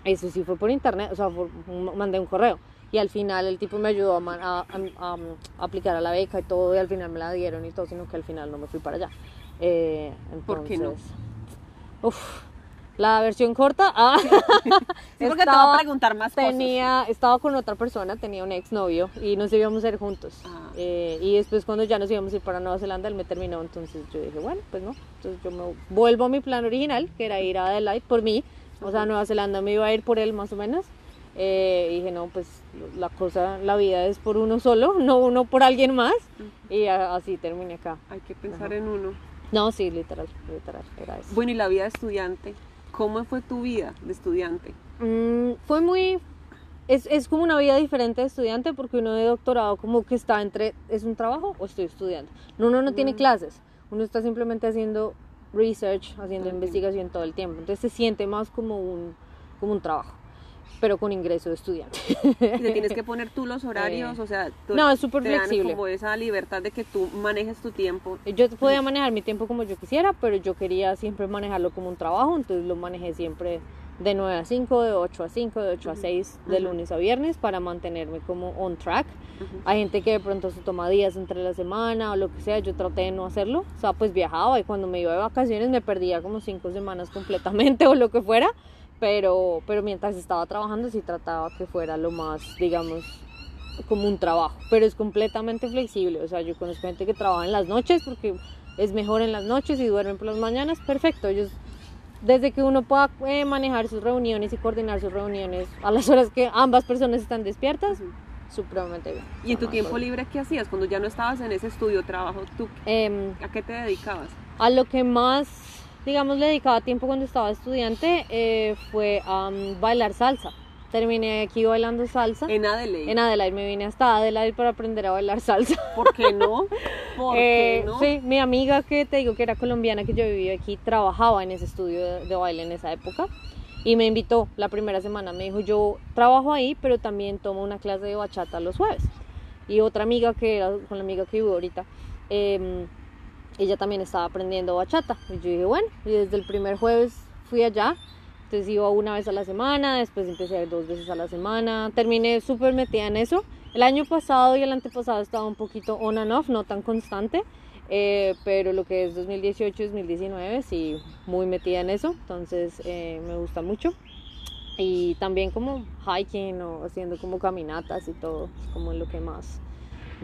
eso sí fue por internet, o sea, mandé un correo. Y al final el tipo me ayudó a, a, aplicar a la beca y todo, y al final me la dieron y todo, sino que al final no me fui para allá. Eh, ¿Por qué no? Uf, la versión corta, ah, sí, porque te voy a preguntar más tenía, cosas. Estaba con otra persona, tenía un exnovio y nos íbamos a ir juntos. Ah. Eh, y después cuando ya nos íbamos a ir para Nueva Zelanda, él me terminó, entonces yo dije, bueno, pues no. Entonces yo me vuelvo a mi plan original, que era ir a Adelaide por mí. O sea, Nueva Zelanda me iba a ir por él más o menos. Eh, dije, no, pues la cosa, la vida es por uno solo, no uno por alguien más. Y así terminé acá. Hay que pensar en uno. No, sí, literal, literal, era eso. Bueno, ¿y la vida de estudiante? ¿Cómo fue tu vida de estudiante? Mm, fue muy... Es, es, como una vida diferente de estudiante porque uno de doctorado como que está entre, ¿es un trabajo o estoy estudiando? No, uno no tiene mm. clases, uno está simplemente haciendo research, haciendo investigación todo el tiempo. Entonces se siente más como un, como un trabajo pero con ingreso de estudiante. ¿Y te tienes que poner tú los horarios? o sea, no, es súper flexible. Dan como esa libertad de que tú manejes tu tiempo. Yo podía manejar mi tiempo como yo quisiera, pero yo quería siempre manejarlo como un trabajo, entonces lo manejé siempre de 9 a 5, de 8 a 5, de 8 a 6, de lunes a viernes para mantenerme como on track. Hay gente que de pronto se toma días entre la semana o lo que sea, yo traté de no hacerlo. O sea, pues viajaba y cuando me iba de vacaciones me perdía como 5 semanas completamente o lo que fuera pero, pero mientras estaba trabajando sí trataba que fuera lo más, digamos, como un trabajo, pero es completamente flexible, o sea, yo conozco gente que trabaja en las noches porque es mejor en las noches y duermen por las mañanas, perfecto, ellos desde que uno pueda eh, manejar sus reuniones y coordinar sus reuniones a las horas que ambas personas están despiertas, supremamente bien. ¿Y en tu tiempo libre qué hacías? Cuando ya no estabas en ese estudio, trabajo, ¿tú em, a qué te dedicabas? A lo que más digamos, le dedicaba tiempo cuando estaba estudiante eh, fue a bailar salsa. Terminé aquí bailando salsa. ¿En Adelaide? En Adelaide. Me vine hasta Adelaide para aprender a bailar salsa. ¿Por qué no? ¿Por qué eh, no? Sí, mi amiga que te digo que era colombiana, que yo vivía aquí, trabajaba en ese estudio de, baile en esa época. Y me invitó la primera semana. Me dijo, yo trabajo ahí, pero también tomo una clase de bachata los jueves. Y otra amiga que era con la amiga que vivo ahorita, eh, ella también estaba aprendiendo bachata. Y yo dije, bueno, y desde el primer jueves fui allá. Entonces iba una vez a la semana, después empecé a ir dos veces a la semana. Terminé súper metida en eso. El año pasado y el antepasado estaba un poquito on and off, no tan constante. Eh, pero lo que es 2018-2019 sí, muy metida en eso. Entonces eh, me gusta mucho. Y también como hiking o haciendo como caminatas y todo, como lo que más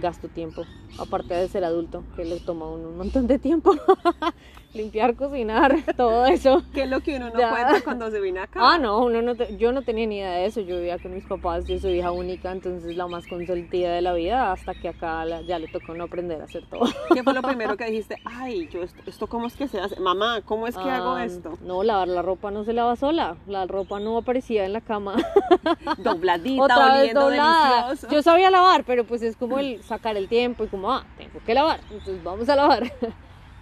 gasto tiempo, aparte de ser adulto, que le toma un, montón de tiempo. limpiar, cocinar, todo eso. ¿Qué es lo que uno no Ya. cuenta cuando se viene acá? Ah, no, uno no te- yo no tenía ni idea de eso. Yo vivía con mis papás, yo soy hija única, entonces la más consentida de la vida, hasta que acá la- ya le tocó no aprender a hacer todo. ¿Qué fue lo primero que dijiste? Ay, yo esto, esto cómo es que se hace? Mamá, ¿cómo es que hago Ah, esto? No, lavar la ropa no se lava sola. La ropa no aparecía en la cama. Dobladita, Otra vez oliendo doblada. delicioso. Yo sabía lavar, pero pues es como el sacar el tiempo y como, ah, tengo que lavar, entonces vamos a lavar.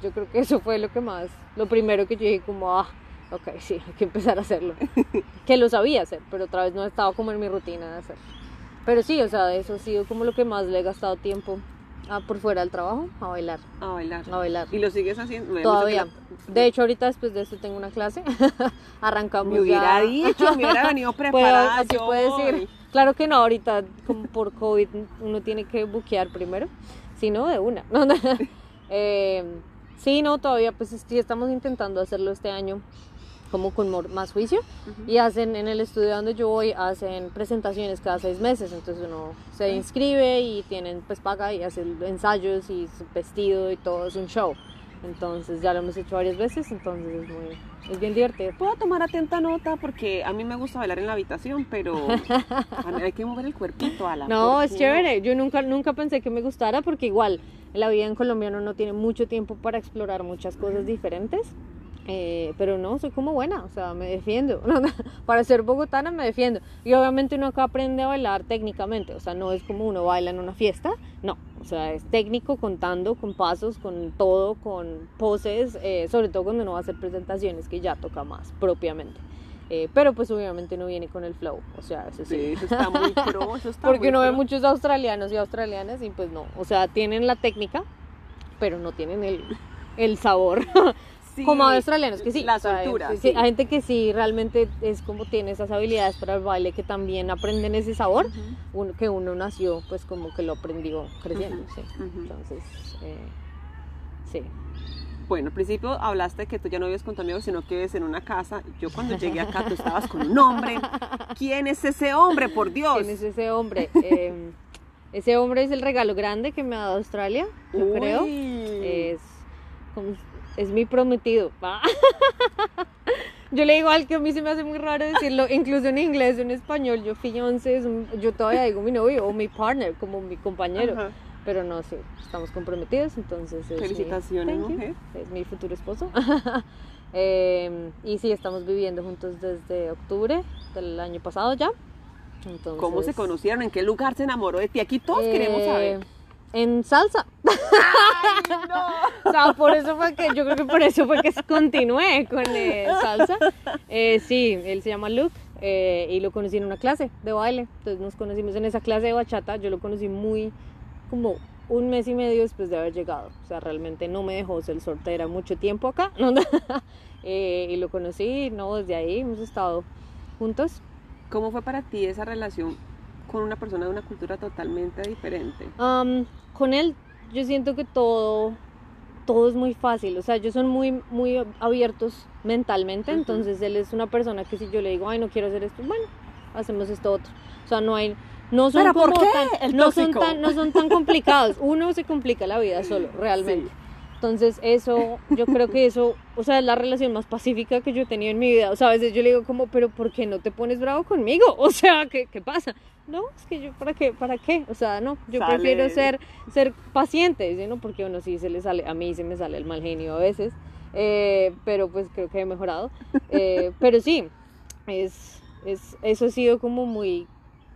Yo creo que eso fue lo que más, lo primero que yo dije como, ah, ok, sí, hay que empezar a hacerlo. que lo sabía hacer, pero otra vez no estaba como en mi rutina de hacer. Pero sí, o sea, eso ha sido como lo que más le he gastado tiempo a por fuera del trabajo, a bailar, A bailar. a bailar. ¿Y lo sigues haciendo? Me Todavía. De hecho, ahorita después de esto tengo una clase. Arrancamos Me hubiera ya. dicho, me hubiera venido preparada. así yo puede voy. decir. Claro que no, ahorita como por COVID uno tiene que buquear primero, si no de una. Eh, sí, no, todavía pues sí estamos intentando hacerlo este año como con más juicio. Y hacen en el estudio donde yo voy hacen presentaciones cada seis meses. Entonces uno se inscribe y tienen pues paga y hacen ensayos y su vestido y todo es un show entonces ya lo hemos hecho varias veces entonces es muy es bien divertido Puedo tomar atenta nota porque a mí me gusta bailar en la habitación, pero hay que mover el cuerpito a la No, es chévere. Yo nunca, nunca pensé que me gustara porque igual la vida en Colombia uno no tiene mucho tiempo para explorar muchas cosas diferentes. Eh, pero no, soy como buena, o sea, me defiendo. para ser bogotana me defiendo. Y obviamente uno acá aprende a bailar técnicamente, o sea, no es como uno baila en una fiesta, no. O sea, es técnico, contando, con pasos, con todo, con poses, eh, sobre todo cuando uno va a hacer presentaciones que ya toca más propiamente. Eh, pero pues obviamente no viene con el flow, o sea, eso sí. Sí, eso está muy pro, eso está Porque muy uno ve pro. muchos australianos y australianas y pues no, o sea, tienen la técnica, pero no tienen el, el sabor. Sí, como australianos que sí. La soltura, sí, sí. Hay gente que sí realmente es como tiene esas habilidades para el baile que también aprenden ese sabor, uno- que uno nació pues como que lo aprendió creciendo. Entonces, eh, sí. Bueno, al principio hablaste que tú ya no vives con tu amigo, sino que vives en una casa. Yo cuando llegué acá, tú estabas con un hombre. ¿Quién es ese hombre, por Dios? ¿Quién es ese hombre? Eh, ese hombre es el regalo grande que me ha dado Australia, yo creo. Es como- es mi prometido. Ah. Yo le digo al que a mí se me hace muy raro decirlo, incluso en inglés en español, yo fiancé, yo todavía digo mi novio o mi partner, como mi compañero, Ajá. pero no, sí, estamos comprometidos, entonces es mi- Felicitaciones, you. mujer. es mi futuro esposo. Eh, y sí, estamos viviendo juntos desde octubre del año pasado ya. Entonces, ¿Cómo se conocieron? ¿En qué lugar se enamoró de ti? Aquí todos queremos eh, saber. En salsa. O sea, por eso fue que, yo creo que por eso fue que continué con eh, salsa. Eh, sí, él se llama Luke eh, y lo conocí en una clase de baile. Entonces nos conocimos en esa clase de bachata. Yo lo conocí muy, como un mes y medio después de haber llegado. O sea, realmente no me dejó ser soltera mucho tiempo acá. ¿no? Eh, y lo conocí, no, desde ahí hemos estado juntos. ¿Cómo fue para ti esa relación con una persona de una cultura totalmente diferente? Am, con él yo siento que todo todo es muy fácil, o sea, ellos son muy muy abiertos mentalmente, entonces él es una persona que si yo le digo, "Ay, no quiero hacer esto", bueno, hacemos esto otro. O sea, no hay no son tan no son tan no son tan complicados. Uno se complica la vida solo, realmente. Sí. Entonces, eso, yo creo que eso, o sea, es la relación más pacífica que yo he tenido en mi vida. O sea, a veces yo le digo como, pero ¿por qué no te pones bravo conmigo? O sea, ¿qué, qué pasa? No, es que yo, ¿para qué? ¿Para qué? O sea, no, yo Sale. prefiero ser, ser paciente, ¿sí? ¿no? Porque uno sí se le sale, a mí se me sale el mal genio a veces, eh, pero pues creo que he mejorado. Eh, pero sí, es, es, eso ha sido como muy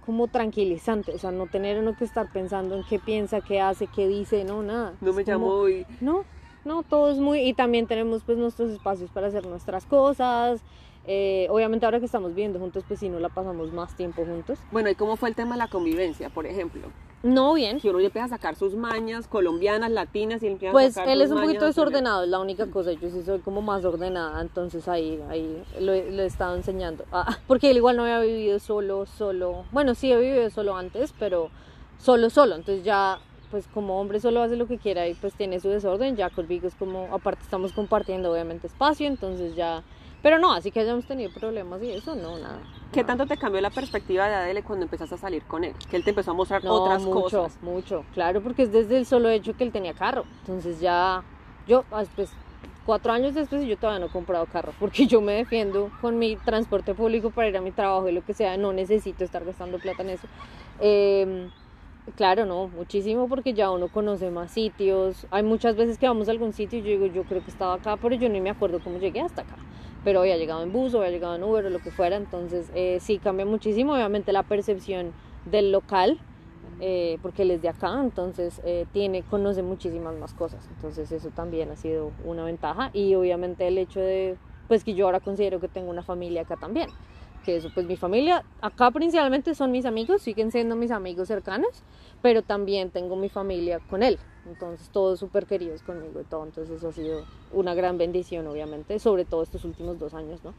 como tranquilizante, o sea, no tener uno que estar pensando en qué piensa, qué hace, qué dice, no, nada. No Es me como- llamó y... no, no, todo es muy... Y también tenemos pues nuestros espacios para hacer nuestras cosas. Eh, obviamente ahora que estamos viviendo juntos, pues sí, no la pasamos más tiempo juntos. Bueno, ¿y cómo fue el tema de la convivencia, por ejemplo? No, bien. Que uno ya empieza a sacar sus mañas colombianas, latinas y empieza a Pues sacar él es un poquito desordenado, es la única cosa. Yo sí soy como más ordenada, entonces ahí, ahí lo, he- lo he estado enseñando. Ah, porque él igual no había vivido solo, solo. Bueno, sí he vivido solo antes, pero solo, solo. Entonces ya, pues como hombre solo hace lo que quiera y pues tiene su desorden. Ya conmigo es como, aparte estamos compartiendo obviamente espacio, entonces ya. Pero no, así que hayamos tenido problemas y eso, no, nada. ¿Qué nada. tanto te cambió la perspectiva de Adele cuando empezaste a salir con él? Que él te empezó a mostrar No, otras mucho, cosas. mucho, claro, porque es desde el solo hecho que él tenía carro. Entonces ya, yo, ah, pues, cuatro años después y yo todavía no he comprado carro, porque yo me defiendo con mi transporte público para ir a mi trabajo y lo que sea, no necesito estar gastando plata en eso. Eh, Claro, no, muchísimo porque ya uno conoce más sitios. Hay muchas veces que vamos a algún sitio y yo digo, yo creo que estaba acá, pero yo ni me acuerdo cómo llegué hasta acá. Pero había llegado en bus o había llegado en Uber o lo que fuera, entonces eh, sí cambia muchísimo, obviamente la percepción del local, eh, porque él es de acá, entonces eh, tiene, conoce muchísimas más cosas, entonces eso también ha sido una ventaja y obviamente el hecho de, pues que yo ahora considero que tengo una familia acá también que eso, pues mi familia, acá principalmente son mis amigos, siguen siendo mis amigos cercanos, pero también tengo mi familia con él, entonces todos súper queridos conmigo y todo, entonces eso ha sido una gran bendición obviamente, sobre todo estos últimos dos años, ¿no?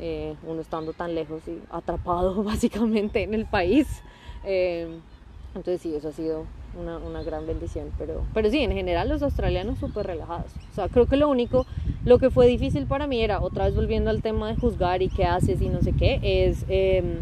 Eh, uno estando tan lejos y atrapado básicamente en el país. Eh, entonces sí, eso ha sido una, una, gran bendición. Pero, pero sí, en general los australianos súper relajados. O sea, creo que lo único, lo que fue difícil para mí era, otra vez volviendo al tema de juzgar y qué haces y no sé qué, es eh,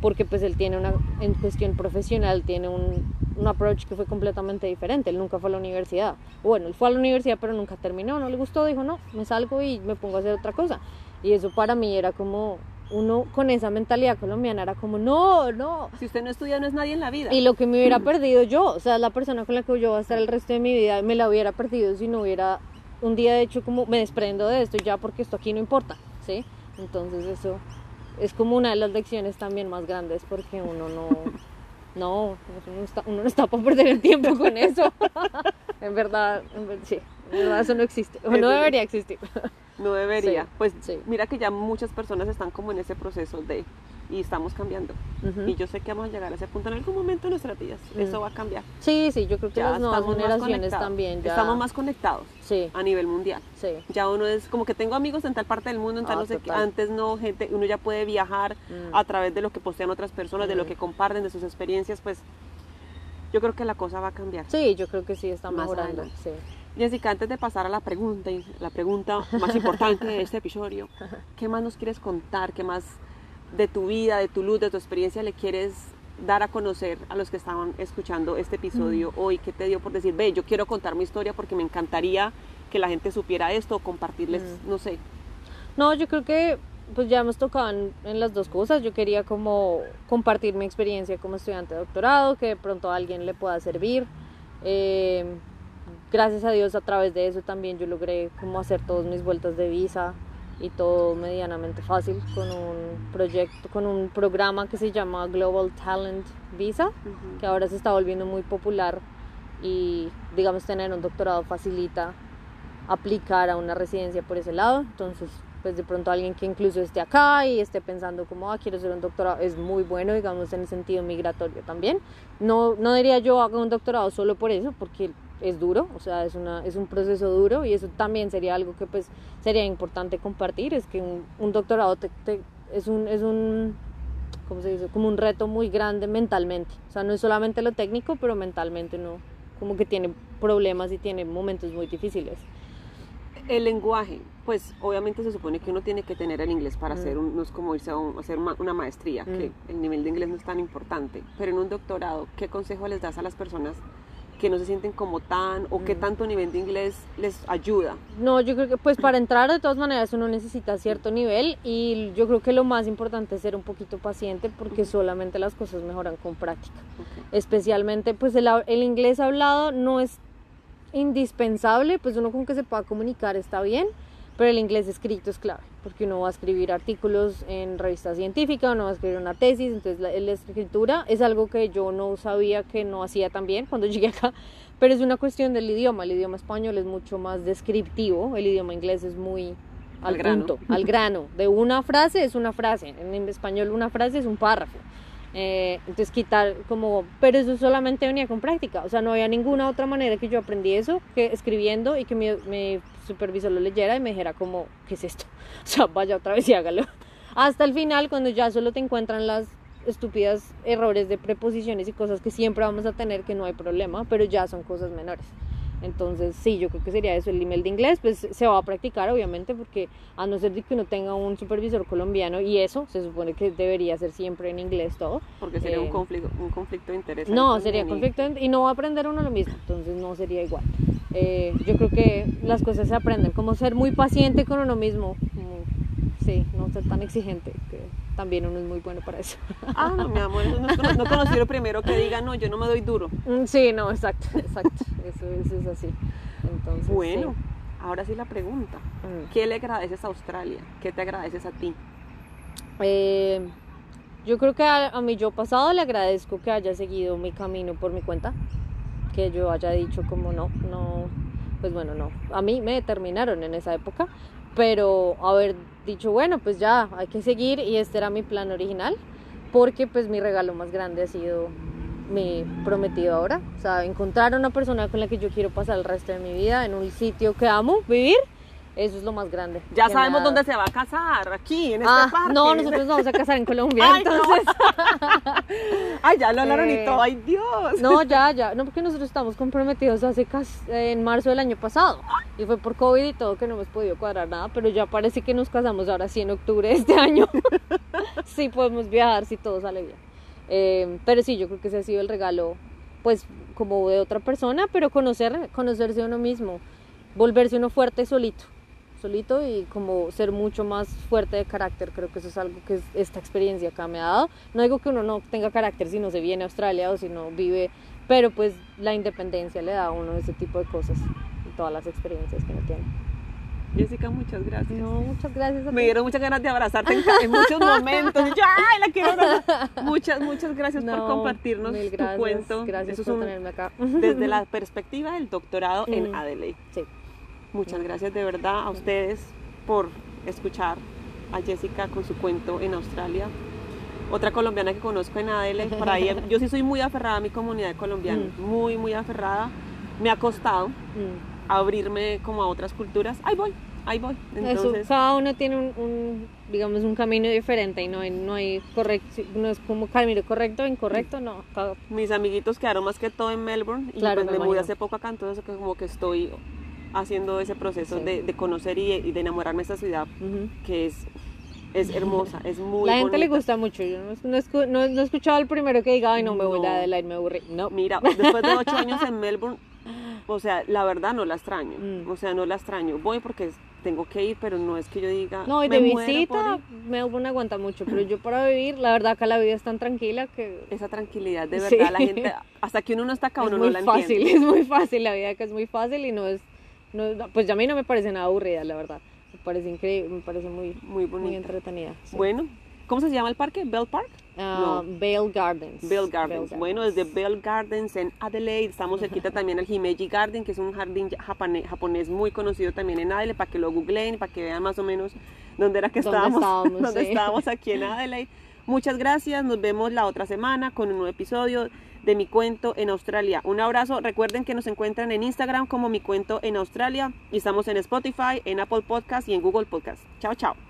porque pues él tiene una, en cuestión profesional, tiene un, un approach que fue completamente diferente. Él nunca fue a la universidad. Bueno, él fue a la universidad pero nunca terminó, no le gustó, dijo, no, me salgo y me pongo a hacer otra cosa. Y eso para mí era como, uno con esa mentalidad colombiana era como, no, no. Si usted no estudia, no es nadie en la vida. Y lo que me hubiera perdido yo, o sea, la persona con la que yo voy a estar el resto de mi vida, me la hubiera perdido si no hubiera un día de hecho como me desprendo de esto ya porque esto aquí no importa, ¿sí? Entonces eso es como una de las lecciones también más grandes porque uno no, no, uno no está, uno no está para perder el tiempo con eso. en verdad, en verdad, sí, verdad eso no existe, o no debería existir. No debería. Sí, pues sí. mira que ya muchas personas están como en ese proceso de y estamos cambiando. Y yo sé que vamos a llegar a ese punto en algún momento de nuestras vidas. Mm. Eso va a cambiar. Sí, sí, yo creo que Ya las nuevas generaciones también ya. Estamos más conectados Sí, a nivel mundial. sí. Ya uno es como que tengo amigos en tal parte del mundo, en tal Ah, no sé qué. Antes no, gente, uno ya puede viajar Mm. a través de lo que postean otras personas, de lo Mm. que comparten, de sus experiencias, pues yo creo que la cosa va a cambiar. Sí, yo creo que sí está Más mejorando. adelante. Sí. Jessica, antes de pasar a la pregunta, la pregunta más importante de este episodio, ¿qué más nos quieres contar? ¿Qué más de tu vida, de tu luz, de tu experiencia le quieres dar a conocer a los que estaban escuchando este episodio hoy? ¿Qué te dio por decir, ve, yo quiero contar mi historia porque me encantaría que la gente supiera esto o compartirles, Mm. no sé? No, yo creo que pues ya hemos tocado en, en las dos cosas. Yo quería como compartir mi experiencia como estudiante de doctorado, que de pronto a alguien le pueda servir. Eh, gracias a Dios a través de eso también yo logré como hacer todas mis vueltas de visa y todo medianamente fácil con un proyecto, con un programa que se llama Global Talent Visa. que ahora se está volviendo muy popular y digamos tener un doctorado facilita aplicar a una residencia por ese lado. Entonces, pues de pronto alguien que incluso esté acá y esté pensando como, ah, quiero hacer un doctorado, es muy bueno, digamos, en el sentido migratorio también. No, no diría yo haga un doctorado solo por eso, porque es duro, o sea, es, una, es un proceso duro y eso también sería algo que pues sería importante compartir, es que un, un doctorado te- te- es un... Es un ¿cómo se dice? Como un reto muy grande mentalmente. O sea, no es solamente lo técnico, pero mentalmente no. Como que tiene problemas y tiene momentos muy difíciles. El lenguaje, pues obviamente se supone que uno tiene que tener el inglés para Mm. hacer, un, no es como irse a, un- hacer ma- una maestría, que Mm. el nivel de inglés no es tan importante, pero en un doctorado, ¿qué consejo les das a las personas que no se sienten como tan o qué Mm. tanto nivel de inglés les ayuda? No, yo creo que pues para entrar de todas maneras uno necesita cierto nivel y yo creo que lo más importante es ser un poquito paciente porque solamente las cosas mejoran con práctica. Especialmente pues el, el inglés hablado no es indispensable, pues uno con que se pueda comunicar está bien, pero el inglés escrito es clave, porque uno va a escribir artículos en revista científica, uno va a escribir una tesis, entonces la, la escritura es algo que yo no sabía que no hacía tan bien cuando llegué acá, pero es una cuestión del idioma, el idioma español es mucho más descriptivo, el idioma inglés es muy al, Al grano. punto, al grano, de una frase es una frase, en español una frase es un párrafo. Eh, entonces quitar como, pero eso solamente venía con práctica, o sea, no había ninguna otra manera que yo aprendí eso que escribiendo y que mi, mi supervisor lo leyera y me dijera como, ¿qué es esto? O sea, vaya otra vez y hágalo. Hasta el final, cuando ya solo te encuentran las estúpidas errores de preposiciones y cosas que siempre vamos a tener que no hay problema, pero ya son cosas menores. Entonces, sí, yo creo que sería eso. El nivel de inglés, pues se va a practicar, obviamente, porque a no ser de que uno tenga un supervisor colombiano, y eso se supone que debería ser siempre en inglés todo. Porque sería un, Eh, conflicto, un conflicto de interés. No, sería conflicto y no va a aprender uno lo mismo, entonces no sería igual. Eh, yo creo que las cosas se aprenden, como ser muy paciente con uno mismo, sí, no ser tan exigente, que también uno es muy bueno para eso. Ah, no, mi amor, no, no, no conocí lo primero que diga, no, yo no me doy duro. Mm, sí, no, exacto, exacto, eso, eso es así. Entonces, Bueno, sí. ahora sí la pregunta. Mm. ¿Qué le agradeces a Australia? ¿Qué te agradeces a ti? Eh, yo creo que a, a mi yo pasado le agradezco que haya seguido mi camino por mi cuenta, que yo haya dicho como no, no, pues bueno, no, a mí me determinaron en esa época, pero haber dicho, bueno, pues ya, hay que seguir y este era mi plan original, porque pues mi regalo más grande ha sido mi prometido ahora, o sea, encontrar a una persona con la que yo quiero pasar el resto de mi vida en un sitio que amo vivir, eso es lo más grande. Ya sabemos dónde se va a casar, aquí, en este Ah, parque. no, nosotros nos vamos a casar en Colombia, Ay, no. entonces. Ay, ya lo hablaron y Eh, todo, ay Dios. No, ya, ya. No, porque nosotros estamos comprometidos hace casi en marzo del año pasado. Y fue por COVID y todo que no hemos podido cuadrar nada. Pero ya parece que nos casamos ahora sí en octubre de este año. sí, podemos viajar si todo sale bien. Eh, pero sí, yo creo que ese ha sido el regalo, pues, como de otra persona, pero conocer, conocerse uno mismo. Volverse uno fuerte solito. Solito y como ser mucho más fuerte de carácter. Creo que eso es algo que es- esta experiencia acá me ha dado. No digo que uno no tenga carácter si no se viene a Australia o si no vive, pero pues la independencia le da a uno ese tipo de cosas todas las experiencias que uno tiene. Jessica, muchas gracias. No, muchas gracias a Me ti. dieron muchas ganas de abrazarte en, en muchos momentos. Y yo, ay, la quiero abrazar. Muchas, muchas gracias por No, compartirnos tu cuento. Gracias Eso por un- tenerme acá. desde la perspectiva del doctorado en Mm. Adelaide. Sí. Muchas gracias de verdad a ustedes por escuchar a Jessica con su cuento en Australia. Otra colombiana que conozco en Adelaide, por ahí, yo sí soy muy aferrada a mi comunidad colombiana, muy, muy aferrada. Me ha costado Mm. Abrirme como a otras culturas. Ahí voy, ahí voy. Eso, Entonces, cada uno tiene un, un, digamos, un camino diferente y no hay, no hay correcto, no es como camino correcto o incorrecto, no. cada- mis amiguitos quedaron más que todo en Melbourne y Claro, pues me me mudé hace poco acá, entonces como que estoy haciendo ese proceso Sí. de, de conocer y, y de enamorarme de esta ciudad Ujú. que es, es hermosa, es muy La gente le bonita. gusta mucho. Yo no, no, escu- no- no he escuchado al primero que diga, ay, no me voy a Adelaide, me aburrí. No. Mira, después de ocho años en Melbourne, o sea, la verdad no la extraño, Mm. o sea, no la extraño. Voy porque tengo que ir, pero no es que yo diga. No, y "Me de visita, ir". Melbourne aguanta mucho, pero yo para vivir, la verdad acá la vida es tan tranquila que Esa tranquilidad, de Sí. verdad, la gente, hasta que uno no está acá, es uno muy no la fácil, entiende. es muy fácil, la vida acá es muy fácil y no es, no, pues a mí no me parece nada aburrida, la verdad. Me parece increíble, me parece muy, Muy muy entretenida. sí. Bueno, ¿cómo se llama el parque? ¿Bell Park? Ah, Vale Gardens. Bell Gardens. Vale Bueno, desde Bell Gardens en Adelaide, estamos cerquita también al Himeji Garden, que es un jardín japonés muy conocido también en Adelaide, para que lo googleen, para que vean más o menos dónde era que ¿Dónde estábamos, estábamos, dónde sí. estábamos aquí en Adelaide. Muchas gracias, nos vemos la otra semana con un nuevo episodio de Mi Cuento en Australia. Un abrazo, recuerden que nos encuentran en Instagram como Mi Cuento en Australia y estamos en Spotify, en Apple Podcast y en Google Podcast. Chao, chao.